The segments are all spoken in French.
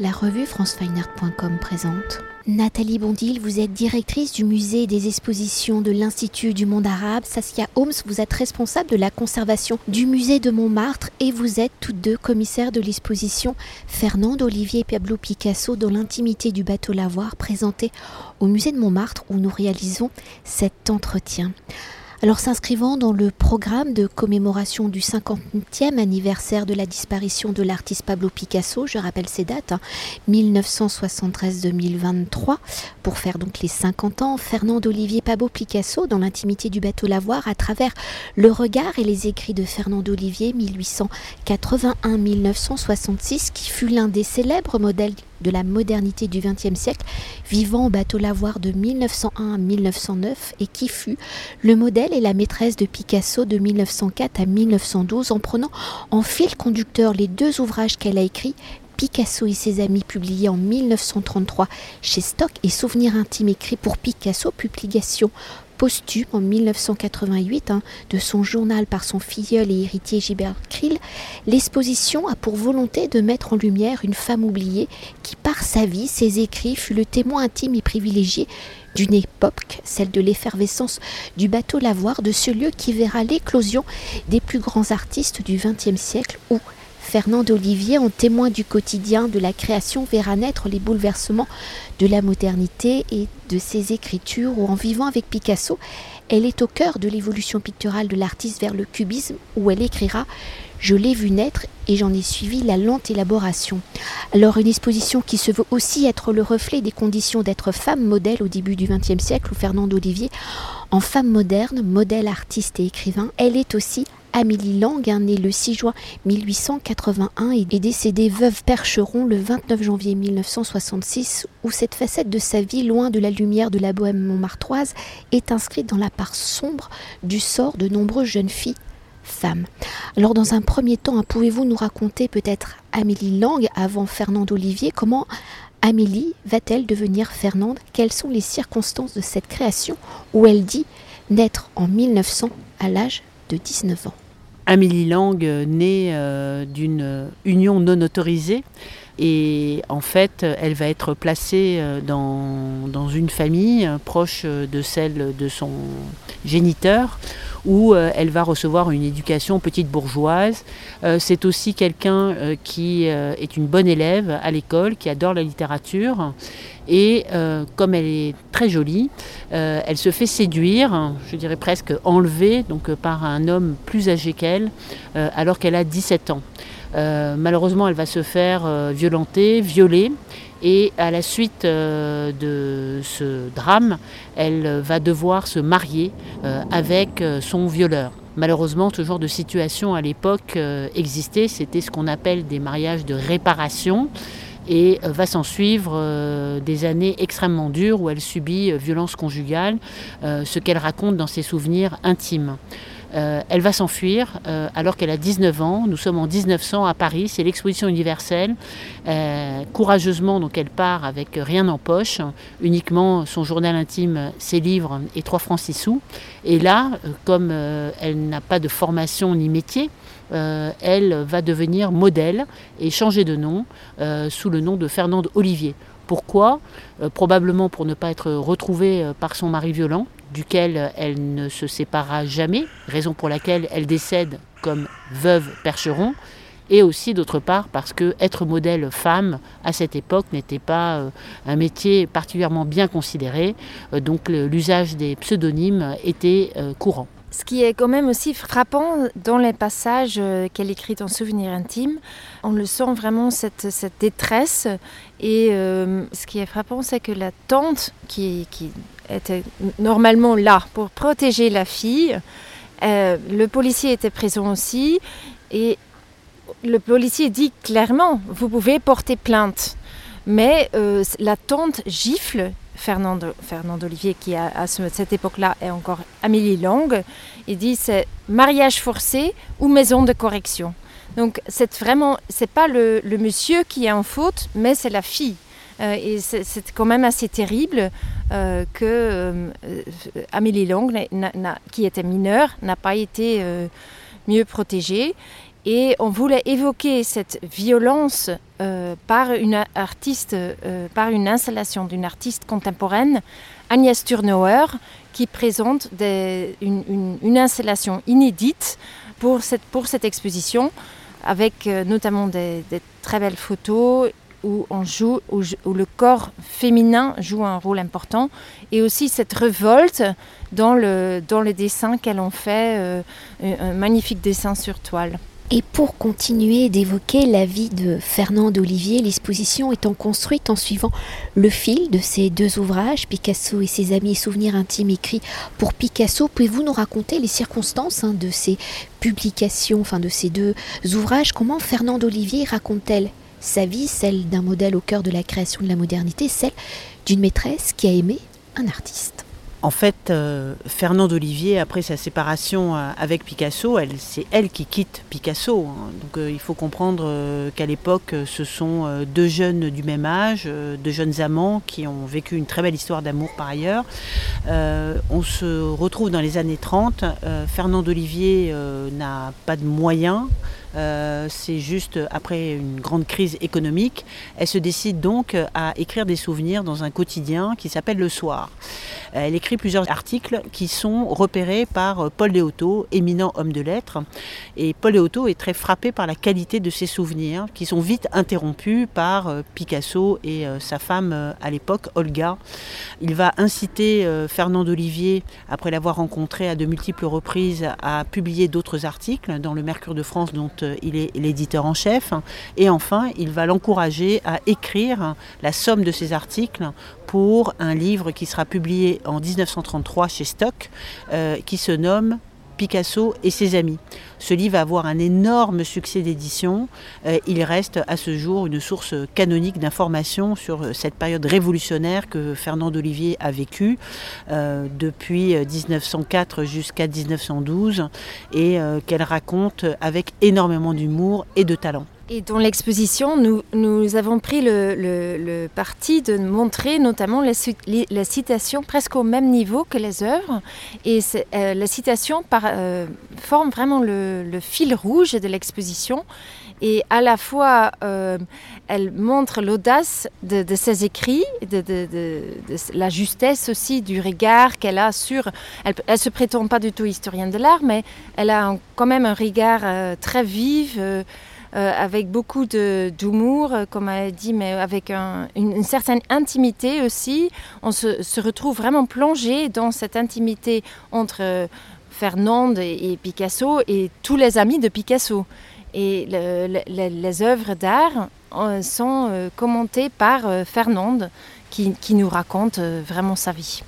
La revue francefineart.com présente. Nathalie Bondil, vous êtes directrice du musée des expositions de l'Institut du monde arabe. Saskia Holmes, vous êtes responsable de la conservation du musée de Montmartre et vous êtes toutes deux commissaires de l'exposition Fernand Olivier Pablo Picasso dans l'intimité du bateau Lavoir présenté au musée de Montmartre où nous réalisons cet entretien. Alors s'inscrivant dans le programme de commémoration du 50e anniversaire de la disparition de l'artiste Pablo Picasso, je rappelle ces dates, 1973-2023, hein, pour faire donc les 50 ans, Fernand Olivier Pablo Picasso dans l'intimité du bateau Lavoir à travers le regard et les écrits de Fernand Olivier 1881-1966 qui fut l'un des célèbres modèles de la modernité du XXe siècle, vivant au bateau lavoir de 1901 à 1909 et qui fut le modèle et la maîtresse de Picasso de 1904 à 1912 en prenant en fil conducteur les deux ouvrages qu'elle a écrits Picasso et ses amis, publiés en 1933 chez Stock, et Souvenirs intimes écrits pour Picasso, publication posthume en 1988 hein, de son journal par son filleul et héritier Gilbert Krill, l'exposition a pour volonté de mettre en lumière une femme oubliée qui, par sa vie, ses écrits, fut le témoin intime et privilégié d'une époque, celle de l'effervescence du bateau lavoir, de ce lieu qui verra l'éclosion des plus grands artistes du XXe siècle Fernand Olivier, en témoin du quotidien de la création, verra naître les bouleversements de la modernité et de ses écritures, ou en vivant avec Picasso, elle est au cœur de l'évolution picturale de l'artiste vers le cubisme, où elle écrira je l'ai vu naître et j'en ai suivi la lente élaboration. Alors une exposition qui se veut aussi être le reflet des conditions d'être femme modèle au début du XXe siècle où Fernand Olivier, en femme moderne, modèle artiste et écrivain, elle est aussi Amélie Lang, née le 6 juin 1881 et décédée veuve Percheron le 29 janvier 1966, où cette facette de sa vie, loin de la lumière de la bohème montmartroise, est inscrite dans la part sombre du sort de nombreuses jeunes filles femmes. Alors dans un premier temps, hein, pouvez-vous nous raconter peut-être Amélie Lang avant Fernand Olivier? Comment Amélie va-t-elle devenir Fernande? Quelles sont les circonstances de cette création où elle dit naître en 1900 à l'âge de 19 ans? Amélie Lang naît euh, d'une union non autorisée. Et en fait elle va être placée euh, dans, une famille euh, proche de celle de son géniteur où elle va recevoir une éducation petite bourgeoise. C'est aussi quelqu'un qui est une bonne élève à l'école, qui adore la littérature et euh, comme elle est très jolie, euh, elle se fait séduire, je dirais presque enlever, donc, euh, par un homme plus âgé qu'elle, alors qu'elle a 17 ans. Malheureusement, elle va se faire violenter, violer. Et à la suite de ce drame, elle va devoir se marier avec son violeur. Malheureusement, ce genre de situation à l'époque existait. C'était ce qu'on appelle des mariages de réparation et euh, va s'en suivre euh, des années extrêmement dures où elle subit euh, violence conjugale, ce qu'elle raconte dans ses souvenirs intimes. Elle va s'enfuir alors qu'elle a 19 ans. Nous sommes en 1900 à Paris, c'est l'exposition universelle. courageusement, donc elle part avec rien en poche, uniquement son journal intime, ses livres et 3 francs 6 sous. Et là, comme elle n'a pas de formation ni métier, euh, elle va devenir modèle et changer de nom euh, sous le nom de Fernande Olivier. Pourquoi? Euh, Probablement pour ne pas être retrouvée par son mari violent, duquel elle ne se séparera jamais, raison pour laquelle elle décède comme veuve percheron, et aussi d'autre part parce que être modèle femme à cette époque n'était pas un métier particulièrement bien considéré, donc l'usage des pseudonymes était courant. Ce qui est quand même aussi frappant dans les passages euh, qu'elle écrit en souvenir intime, on le sent vraiment cette, détresse. Et euh, ce qui est frappant, c'est que la tante, qui, qui, était normalement là pour protéger la fille, euh, le policier était présent aussi. Et le policier dit clairement, vous pouvez porter plainte. Mais la tante gifle Fernand, Olivier, qui à cette époque-là est encore Amélie Lang, il dit c'est mariage forcé ou maison de correction. Donc c'est vraiment, c'est pas le, monsieur qui est en faute, mais c'est la fille. Euh, c'est quand même assez terrible euh, que euh, Amélie Lang, qui était mineure, n'a pas été mieux protégée. Et on voulait évoquer cette violence par une artiste, par une installation d'une artiste contemporaine, Agnès Turnauer, qui présente une, installation inédite pour cette, exposition, avec notamment des très belles photos où on joue, le corps féminin joue un rôle important, et aussi cette révolte dans le, dans les dessins qu'elles ont fait, euh, un magnifique dessin sur toile. Et pour continuer d'évoquer la vie de Fernand Olivier, l'exposition étant construite en suivant le fil de ces deux ouvrages, Picasso et ses amis souvenirs intimes écrits pour Picasso, pouvez-vous nous raconter les circonstances hein, de ces publications, enfin de ces deux ouvrages? Comment Fernand Olivier raconte-t-elle? Sa vie, celle d'un modèle au cœur de la création de la modernité, celle d'une maîtresse qui a aimé un artiste. En fait, euh, Fernand Olivier, après sa séparation euh, avec Picasso, c'est elle qui quitte Picasso. Hein. Euh, il faut comprendre qu'à l'époque, ce sont deux jeunes du même âge, deux jeunes amants qui ont vécu une très belle histoire d'amour par ailleurs. on se retrouve dans les années 30. Fernand Olivier n'a pas de moyens. Euh, c'est juste après une grande crise économique. Elle se décide donc à écrire des souvenirs dans un quotidien qui s'appelle Le Soir. Elle écrit plusieurs articles qui sont repérés par Paul Léoto, éminent homme de lettres. Et Paul Léoto est très frappé par la qualité de ses souvenirs, qui sont vite interrompus par euh, Picasso et euh, sa femme à l'époque, Olga. Il va inciter Fernand Olivier, après l'avoir rencontré à de multiples reprises, à publier d'autres articles dans le Mercure de France dont il est l'éditeur en chef. Et enfin, il va l'encourager à écrire la somme de ses articles pour un livre qui sera publié en 1933 chez Stock, euh, qui se nomme Picasso et ses amis. Ce livre va avoir un énorme succès d'édition. Euh, il reste à ce jour une source canonique d'informations sur cette période révolutionnaire que Fernand Olivier a vécue euh, depuis 1904 jusqu'à 1912 et euh, qu'elle raconte avec énormément d'humour et de talent. Et dans l'exposition, nous, avons pris le, parti de montrer notamment la, citation presque au même niveau que les œuvres. Et euh, la citation euh, forme vraiment le, fil rouge de l'exposition. Et à la fois, euh, elle montre l'audace de, ses écrits, la justesse aussi du regard qu'elle a sur... Elle ne se prétend pas du tout historienne de l'art, mais elle a quand même un regard très vif euh, avec beaucoup d'humour, euh, comme elle a dit, mais avec une, certaine intimité aussi. On se, retrouve vraiment plongé dans cette intimité entre euh, Fernande et, Picasso et tous les amis de Picasso. Et les œuvres d'art sont commentées par Fernande, qui nous raconte vraiment sa vie.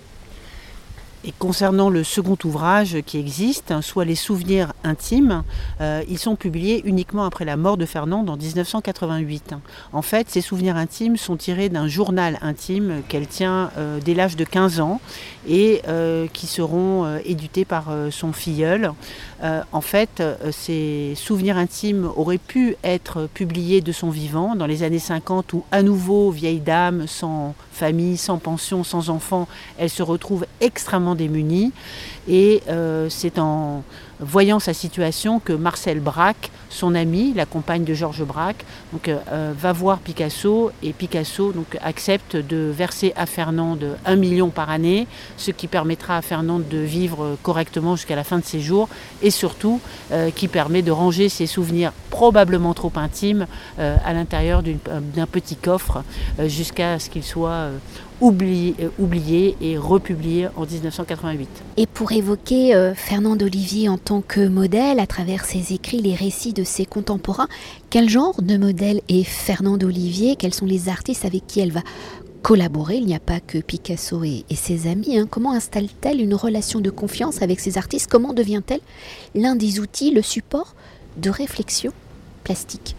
Et concernant le second ouvrage qui existe, soit les souvenirs intimes, euh, ils sont publiés uniquement après la mort de Fernand en 1988. En fait, ces souvenirs intimes sont tirés d'un journal intime qu'elle tient euh, dès l'âge de 15 ans et euh, qui seront édités par son filleul. en fait, ces souvenirs intimes auraient pu être publiés de son vivant dans les années 50 où à nouveau, vieille dame, sans famille, sans pension, sans enfant, elle se retrouve extrêmement démunie. Et euh, c'est en voyant sa situation que Marcel Braque, son ami, la compagne de Georges Braque, donc, euh, euh, va voir Picasso et Picasso donc, accepte de verser à Fernande un million par année, ce qui permettra à Fernande de vivre correctement jusqu'à la fin de ses jours et surtout qui permet de ranger ses souvenirs probablement trop intimes à l'intérieur d'un petit coffre jusqu'à ce qu'il soit oublié, euh, et republié en 1988. Et pour évoquer euh, Fernand Olivier en tant que modèle, à travers ses écrits, les récits de ses contemporains, quel genre de modèle est Fernand Olivier? Quels sont les artistes avec qui elle va collaborer? Il n'y a pas que Picasso et, ses amis. Hein. Comment installe-t-elle une relation de confiance avec ses artistes? Comment devient-elle l'un des outils, le support de réflexion plastique?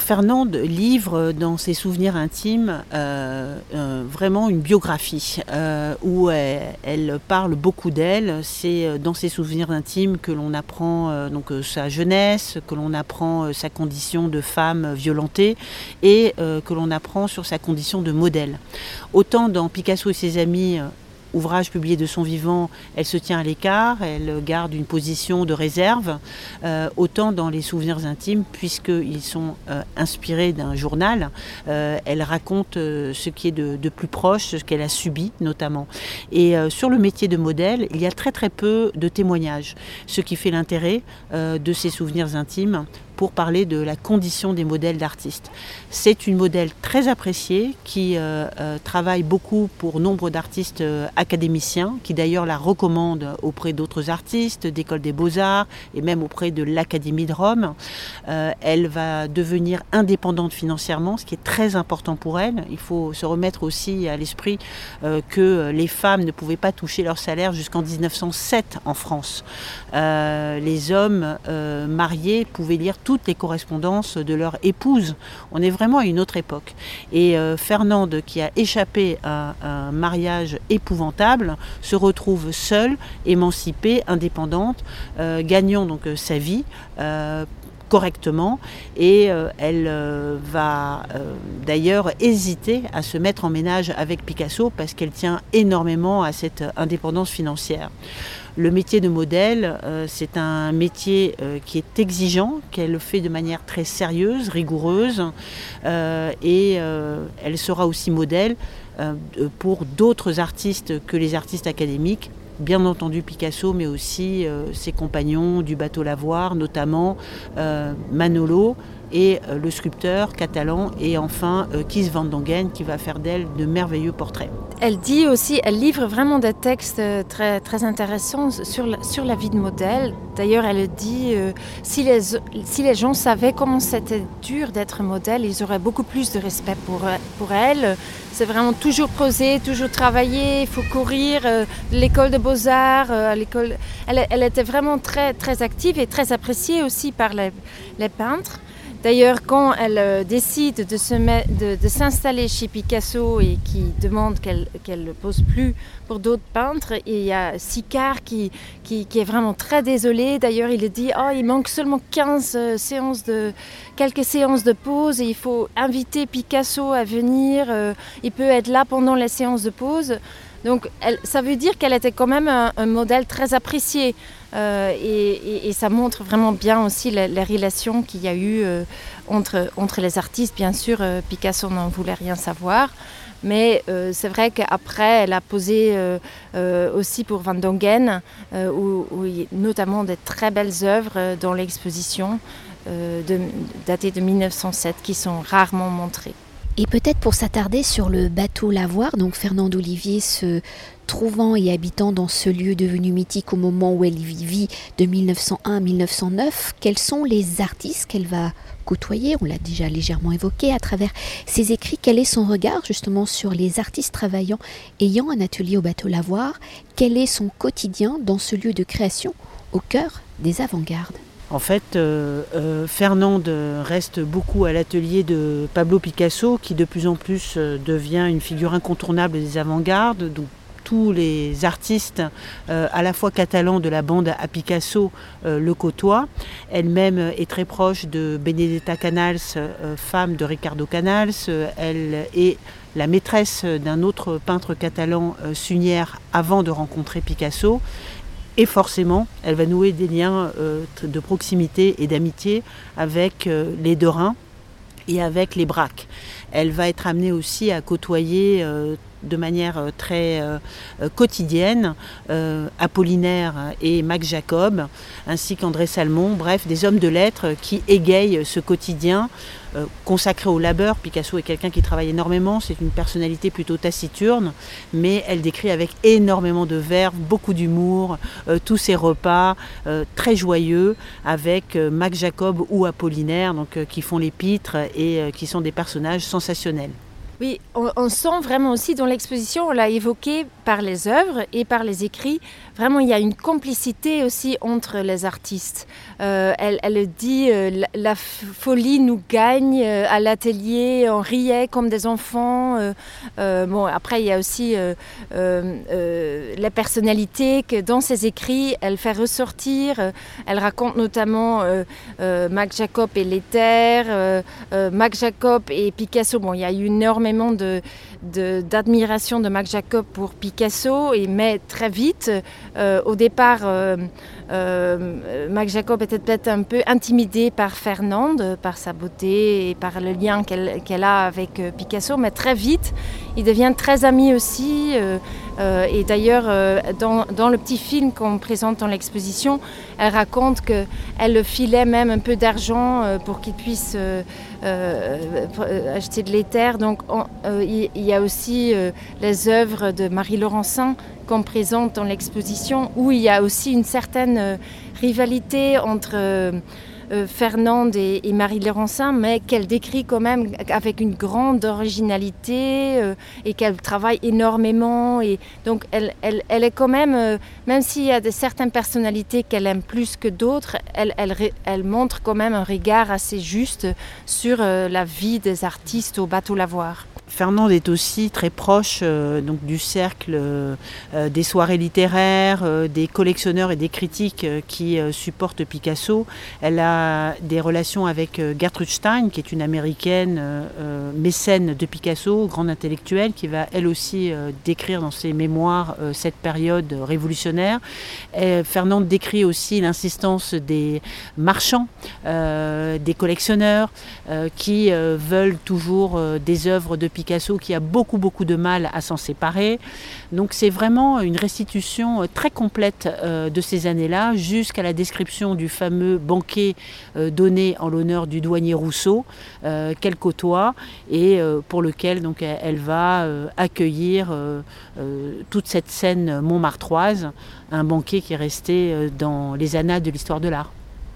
Fernande livre dans ses souvenirs intimes euh, euh, vraiment une biographie euh, où elle, parle beaucoup d'elle. C'est dans ses souvenirs intimes que l'on apprend donc sa jeunesse, que l'on apprend sa condition de femme violentée et que l'on apprend sur sa condition de modèle. Autant dans Picasso et ses amis, ouvrages publiés de son vivant, elle se tient à l'écart, elle garde une position de réserve, autant dans les souvenirs intimes, puisqu'ils sont inspirés d'un journal, elle raconte ce qui est de, de plus proche, ce qu'elle a subi notamment. Et sur le métier de modèle, il y a très très peu de témoignages, ce qui fait l'intérêt de ces souvenirs intimes pour parler de la condition des modèles d'artistes. C'est une modèle très appréciée qui euh, euh, travaille beaucoup pour nombre d'artistes euh, académiciens, qui d'ailleurs la recommandent auprès d'autres artistes, d'école des beaux-arts et même auprès de l'Académie de Rome. elle va devenir indépendante financièrement, ce qui est très important pour elle. Il faut se remettre aussi à l'esprit que les femmes ne pouvaient pas toucher leur salaire jusqu'en 1907 en France. les hommes mariés pouvaient lire tout toutes les correspondances de leur épouse. On est vraiment à une autre époque. Et euh, Fernande, qui a échappé à, un mariage épouvantable, se retrouve seule, émancipée, indépendante, euh, gagnant donc euh, sa vie correctement et elle va d'ailleurs hésiter à se mettre en ménage avec Picasso parce qu'elle tient énormément à cette indépendance financière. Le métier de modèle, euh, c'est un métier euh, qui est exigeant, qu'elle fait de manière très sérieuse, rigoureuse, euh, et elle sera aussi modèle pour d'autres artistes que les artistes académiques, bien entendu Picasso, mais aussi ses compagnons du bateau Lavoir, notamment Manolo, et euh, le sculpteur catalan et enfin euh, Kies van Dongen qui va faire d'elle de merveilleux portraits. Elle dit aussi, elle livre vraiment des textes euh, très, très intéressants sur la, sur la vie de modèle. D'ailleurs, elle dit, si, les, si les gens savaient comment c'était dur d'être modèle, ils auraient beaucoup plus de respect pour, pour elle. C'est vraiment toujours poser, toujours travailler, il faut courir, l'école de beaux-arts, à l'école. Elle, elle, était vraiment très, très active et très appréciée aussi par les, les peintres. D'ailleurs, quand elle euh, décide de, s'installer chez Picasso et qui demande qu'elle ne pose plus pour d'autres peintres, il y a Sicard qui, est vraiment très désolé. D'ailleurs, il dit oh, il manque seulement 15 euh, séances quelques séances de pause et il faut inviter Picasso à venir. Euh, il peut être là pendant les séances de pause. Donc ça veut dire qu'elle était quand même un, modèle très apprécié. Euh, et, ça montre vraiment bien aussi la, relation qu'il y a eu euh, entre, les artistes. Bien sûr, euh, Picasso n'en voulait rien savoir. Mais c'est vrai qu'après, elle a posé aussi pour Van Dongen, où, il y a notamment des très belles œuvres dans l'exposition datées de 1907 qui sont rarement montrées. Et peut-être pour s'attarder sur le bateau Lavoir, donc Fernand Olivier se trouvant et habitant dans ce lieu devenu mythique au moment où elle y vit de 1901 à 1909, quels sont les artistes qu'elle va côtoyer On l'a déjà légèrement évoqué à travers ses écrits? Quel est son regard justement sur les artistes travaillant, ayant un atelier au bateau Lavoir? Quel est son quotidien dans ce lieu de création au cœur des avant-gardes? En fait, euh, euh, Fernande reste beaucoup à l'atelier de Pablo Picasso, qui de plus en plus euh, devient une figure incontournable des avant-gardes. Donc tous les artistes, à la fois catalans de la bande à Picasso, le côtoient. Elle-même est très proche de Benedetta Canals, femme de Ricardo Canals. elle est la maîtresse d'un autre peintre catalan, Sunière, avant de rencontrer Picasso. Et forcément, elle va nouer des liens euh, de proximité et d'amitié avec euh, les Dorins et avec les Braques. Elle va être amenée aussi à côtoyer euh, de manière euh, très euh, euh, quotidienne Apollinaire et Max Jacob, ainsi qu'André Salmon, bref, des hommes de lettres qui égayent ce quotidien consacré au labeur. Picasso est quelqu'un qui travaille énormément, c'est une personnalité plutôt taciturne, mais elle décrit avec énormément de verve, beaucoup d'humour, tous ses repas très joyeux avec Max Jacob ou Apollinaire, qui font les pitres et qui sont des personnages sensationnels. Oui, on, sent vraiment aussi dans l'exposition, on l'a évoqué par les œuvres et par les écrits, vraiment il y a une complicité aussi entre les artistes. Euh, elle, dit euh, la, folie nous gagne euh, à l'atelier, on riait comme des enfants. bon, après il y a aussi la personnalité que dans ses écrits elle fait ressortir. elle raconte notamment Mac Jacob et l'éther, Mac Jacob et Picasso. Bon, il y a eu énormément d'admiration de, de, Max Jacob pour Picasso, et, mais très vite, au départ, Max Jacob était peut-être un peu intimidé par Fernande, par sa beauté et par le lien qu'elle a avec Picasso, mais très vite, il devient très ami aussi. Euh, et d'ailleurs, euh, dans, le petit film qu'on présente dans l'exposition, elle raconte qu'elle filait même un peu d'argent euh, pour qu'il puisse acheter de l'éther. Donc il y, a aussi les œuvres de Marie Laurencin qu'on présente dans l'exposition, où il y a aussi une certaine rivalité entre euh, Fernande et, Marie Laurencin, mais qu'elle décrit quand même avec une grande originalité euh, et qu'elle travaille énormément. Et donc elle, est quand même, euh, même s'il y a de certaines personnalités qu'elle aime plus que d'autres, elle, montre quand même un regard assez juste sur la vie des artistes au bateau lavoir. Fernande est aussi très proche euh, donc, du cercle euh, des soirées littéraires, euh, des collectionneurs et des critiques qui supportent Picasso. Elle a des relations avec Gertrude Stein, qui est une américaine mécène de Picasso, grande intellectuelle, qui va elle aussi décrire dans ses mémoires cette période révolutionnaire. Fernande décrit aussi l'insistance des marchands, des collectionneurs, qui veulent toujours des œuvres de Picasso Qui a beaucoup beaucoup de mal à s'en séparer. Donc c'est vraiment une restitution euh, très complète euh, de ces années-là, jusqu'à la description du fameux banquet euh, donné en l'honneur du douanier Rousseau, qu'elle côtoie et pour lequel donc elle va accueillir toute cette scène montmartroise, un banquet qui est resté dans les annales de l'histoire de l'art.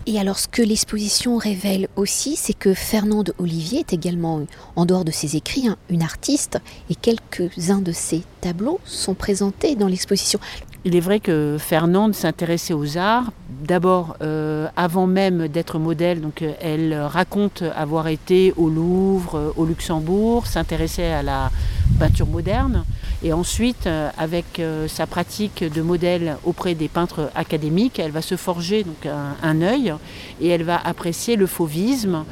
Et alors ce que l'exposition révèle aussi, c'est que Fernande Olivier est également, en dehors de ses écrits, une artiste, et quelques-uns de ses tableaux sont présentés dans l'exposition. Il est vrai que Fernande s'intéressait aux arts. D'abord, euh, avant même d'être modèle, euh, elle raconte avoir été au Louvre, euh, au Luxembourg, s'intéressait à la peinture moderne. Et ensuite, avec sa pratique de modèle auprès des peintres académiques, elle va se forger un œil et elle va apprécier le fauvisme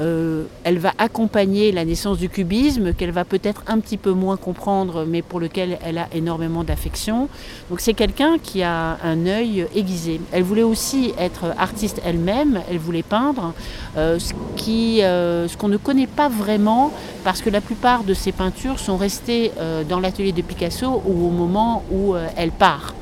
euh, elle va accompagner la naissance du cubisme, qu'elle va peut-être un petit peu moins comprendre, mais pour lequel elle a énormément d'affection. Donc c'est quelqu'un qui a un œil aiguisé. Elle voulait aussi être artiste elle-même, elle voulait peindre, euh, euh, ce qu'on ne connaît pas vraiment, parce que la plupart de ses peintures sont restées dans l'atelier de Picasso au moment où elle part.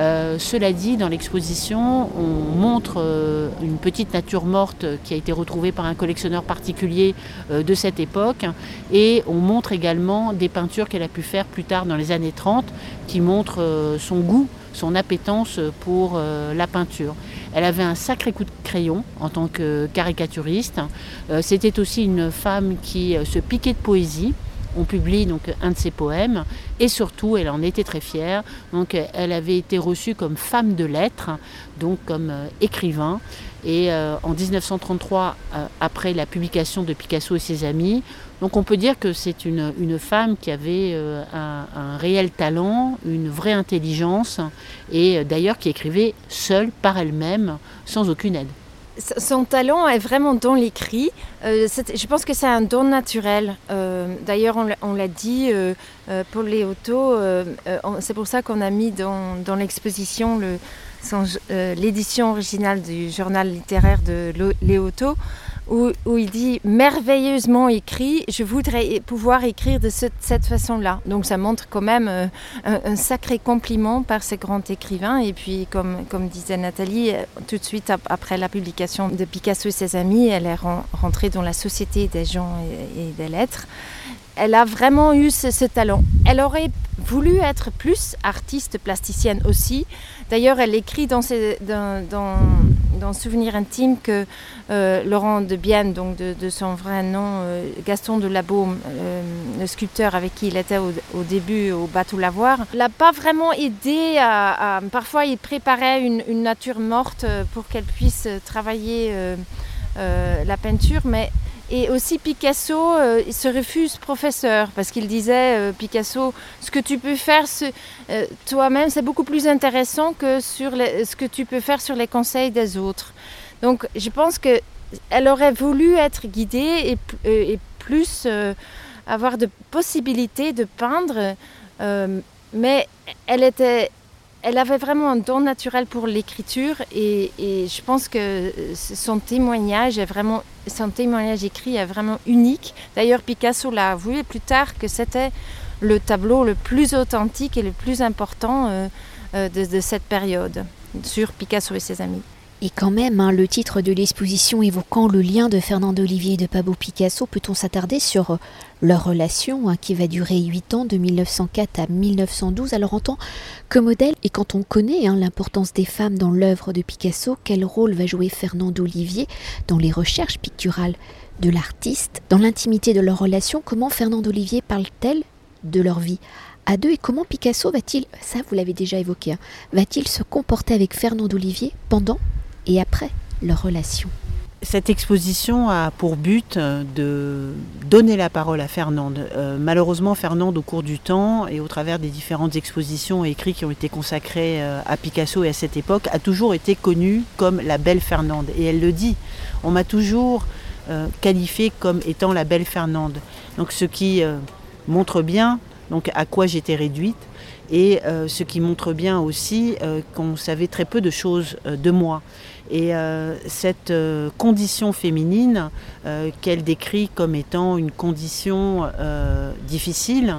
Euh, cela dit, dans l'exposition, on montre euh, une petite nature morte qui a été retrouvée par un collectionneur particulier euh, de cette époque et on montre également des peintures qu'elle a pu faire plus tard dans les années 30 qui montrent son goût, son appétence pour la peinture. Elle avait un sacré coup de crayon en tant que caricaturiste. C'était aussi une femme qui se piquait de poésie on publie donc un de ses poèmes et surtout elle en était très fière. Donc elle avait été reçue comme femme de lettres, donc comme euh, écrivain. Et euh, en 1933, euh, après la publication de Picasso et ses amis, donc on peut dire que c'est une, femme qui avait un, un, réel talent, une vraie intelligence, et d'ailleurs qui écrivait seule, par elle-même, sans aucune aide. Son talent est vraiment dans l'écrit. Euh, je pense que c'est un don naturel. Euh, d'ailleurs, on l'a dit euh, pour Léoto, c'est pour ça qu'on a mis dans, dans l'exposition l'édition originale du journal littéraire de Léoto où, il dit merveilleusement écrit, je voudrais pouvoir écrire de cette façon-là. Donc ça montre quand même euh, un, sacré compliment par ces grands écrivains. Et puis, comme, disait Nathalie, euh, tout de suite après la publication de Picasso et ses amis, elle est rentrée dans la société des gens et, des lettres. Elle a vraiment eu ce talent. Elle aurait voulu être plus artiste plasticienne aussi. D'ailleurs, elle écrit dans, ses, dans, Souvenir intime que euh, Laurent de Bienne, donc de, son vrai nom, euh, Gaston de Labaume, euh, le sculpteur avec qui il était au, début au bateau Lavoir, l'a pas vraiment aidé à, Parfois, il préparait une nature morte pour qu'elle puisse travailler la peinture, mais et aussi Picasso euh, il se refuse professeur parce qu'il disait euh, Picasso, ce que tu peux faire euh, toi-même, c'est beaucoup plus intéressant que sur ce que tu peux faire sur les conseils des autres. Donc je pense que elle aurait voulu être guidée et, et plus avoir de possibilités de peindre, mais elle était elle avait vraiment un don naturel pour l'écriture et, je pense que son témoignage son témoignage écrit est vraiment unique. D'ailleurs, Picasso l'a avoué plus tard que c'était le tableau le plus authentique et le plus important euh, euh, de cette période sur Picasso et ses amis. Et quand même, hein, le titre de l'exposition évoquant le lien de Fernand Olivier et de Pablo Picasso, peut-on s'attarder sur euh, leur relation hein, qui va durer 8 ans, de 1904 à 1912 Alors en tant que modèle, et quand on connaît hein, l'importance des femmes dans l'œuvre de Picasso, quel rôle va jouer Fernand Olivier dans les recherches picturales de l'artiste, dans l'intimité de leur relation? Comment Fernand Olivier parle-t-elle de leur vie à deux? Et comment Picasso va-t-il, ça vous l'avez déjà évoqué, va-t-il se comporter avec Fernand Olivier pendant et après leur relation? Cette exposition a pour but euh, de donner la parole à Fernande. Euh, malheureusement, Fernande, au cours du temps et au travers des différentes expositions et écrits qui ont été consacrés euh, à Picasso et à cette époque, a toujours été connue comme la belle Fernande. Et elle le dit. On m'a toujours qualifiée comme étant la belle Fernande. Donc, ce qui montre bien donc à quoi j'étais réduite et ce qui montre bien aussi qu'on savait très peu de choses de moi. Et cette condition féminine qu'elle décrit comme étant une condition difficile,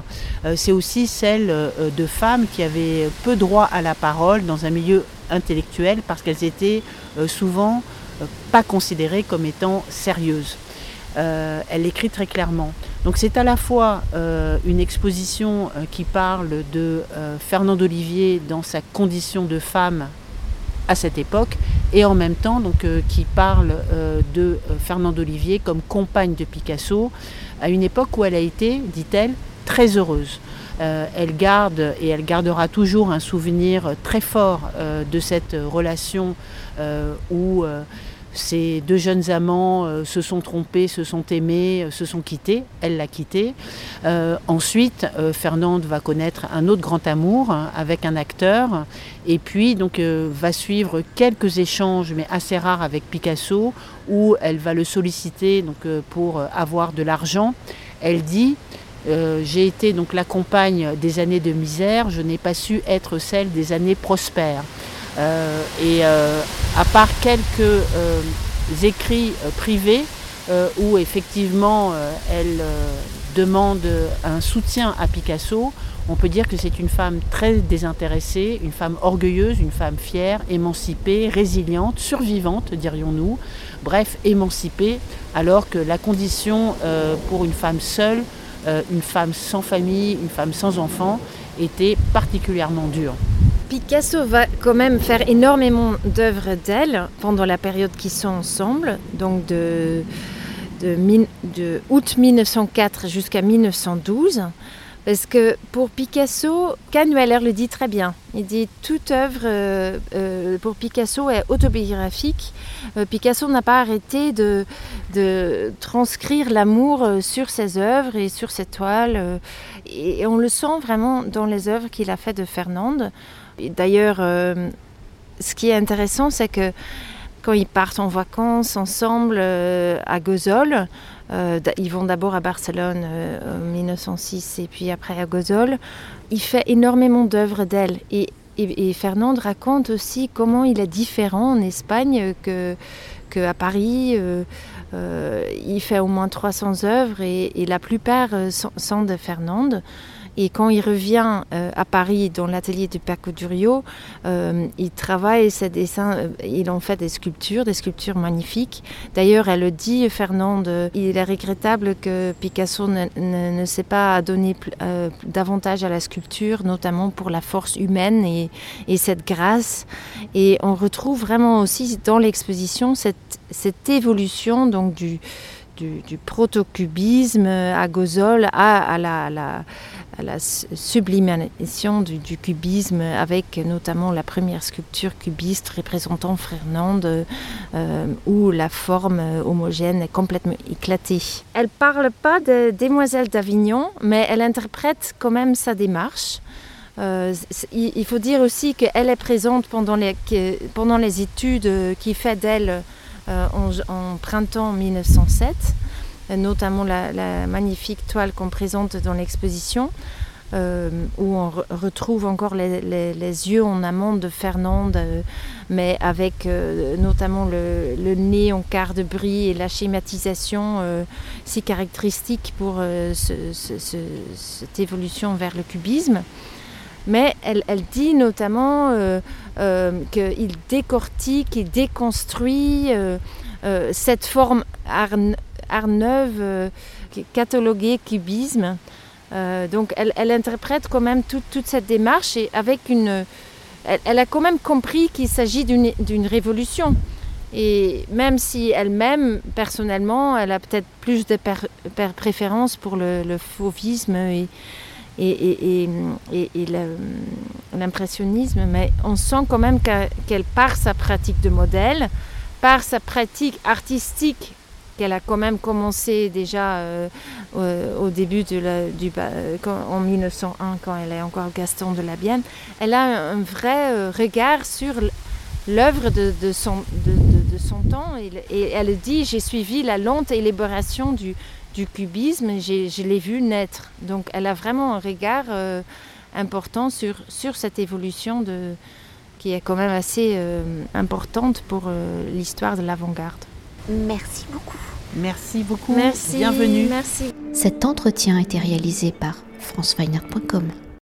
c'est aussi celle de femmes qui avaient peu droit à la parole dans un milieu intellectuel parce qu'elles étaient souvent pas considérées comme étant sérieuses. elle l'écrit très clairement. Donc c'est à la fois euh, une exposition euh, qui parle de euh, Fernand Olivier dans sa condition de femme à cette époque et en même temps donc, qui parle de Fernand Olivier comme compagne de Picasso à une époque où elle a été, dit-elle, très heureuse. elle garde et elle gardera toujours un souvenir très fort de cette relation où ces deux jeunes amants euh, se sont trompés, se sont aimés, euh, se sont quittés. Elle l'a quitté. Euh, ensuite, Fernande va connaître un autre grand amour hein, avec un acteur. Et puis, donc, va suivre quelques échanges, mais assez rares, avec Picasso, où elle va le solliciter donc, pour avoir de l'argent. Elle dit J'ai été donc la compagne des années de misère, je n'ai pas su être celle des années prospères. Euh, et euh, à part quelques euh, écrits privés où effectivement elle demande un soutien à Picasso, on peut dire que c'est une femme très désintéressée, une femme orgueilleuse, une femme fière, émancipée, résiliente, survivante, dirions-nous. Bref, émancipée, alors que la condition pour une femme seule, une femme sans famille, une femme sans enfant, était particulièrement dure. Picasso va quand même faire énormément d'œuvres d'elle pendant la période qu'ils sont ensemble, donc de, août 1904 jusqu'à 1912. Parce que pour Picasso, Canueller le dit très bien. Il dit toute œuvre euh, euh, pour Picasso est autobiographique. Euh, Picasso n'a pas arrêté de, de transcrire l'amour sur ses œuvres et sur ses toiles. et, on le sent vraiment dans les œuvres qu'il a faites de Fernande. D'ailleurs, euh, ce qui est intéressant, c'est que quand ils partent en vacances ensemble euh, à Gozol, euh, ils vont d'abord à Barcelone en 1906 et puis après à Gozol, il fait énormément d'œuvres d'elle. Et, Fernande raconte aussi comment il est différent en Espagne qu'à Paris. il fait au moins 300 œuvres et la plupart sont de Fernande. Et quand il revient euh, à Paris dans l'atelier de Paco Durio, euh, il travaille ses dessins, euh, il en fait des sculptures, des sculptures magnifiques. D'ailleurs, elle le dit, Fernande, il est regrettable que Picasso ne, ne, s'est pas donné davantage à la sculpture, notamment pour la force humaine et, et cette grâce. Et on retrouve vraiment aussi dans l'exposition cette, cette évolution donc du du, du protocubisme à Gozol à, la, la sublimation du, cubisme avec notamment la première sculpture cubiste représentant Fernande euh, où la forme homogène est complètement éclatée. Elle parle pas de Demoiselle d'Avignon, mais elle interprète quand même sa démarche. Euh, il faut dire aussi qu'elle est présente pendant les, pendant les études qui fait d'elle euh, en, en, printemps 1907. notamment la, magnifique toile qu'on présente dans l'exposition. où on retrouve encore les, yeux en amont de Fernande, mais avec notamment le, nez en quart de bris et la schématisation si caractéristique pour cette évolution vers le cubisme. Mais elle, dit notamment euh, euh, qu'il décortique et déconstruit euh, cette forme art, neuve cataloguée cubisme. donc elle, interprète quand même toute cette démarche et avec une... Elle, a quand même compris qu'il s'agit d'une révolution. Et même si elle-même, personnellement, elle a peut-être plus de préférence pour le, fauvisme et, l'impressionnisme, mais on sent quand même qu'elle, par sa pratique de modèle, par sa pratique artistique qu'elle a quand même commencé déjà euh, au, début de en 1901, quand elle est encore Gaston de la Bienne, elle a un vrai euh, regard sur l'œuvre de, son, temps. Et elle dit j'ai suivi la lente élaboration du, du cubisme, je l'ai vu naître. Donc elle a vraiment un regard euh, important sur, sur cette évolution de, qui est quand même assez euh, importante pour euh, l'histoire de l'avant-garde. Merci beaucoup. Merci beaucoup. Merci. Bienvenue. Merci. Cet entretien a été réalisé par franceweiner.com.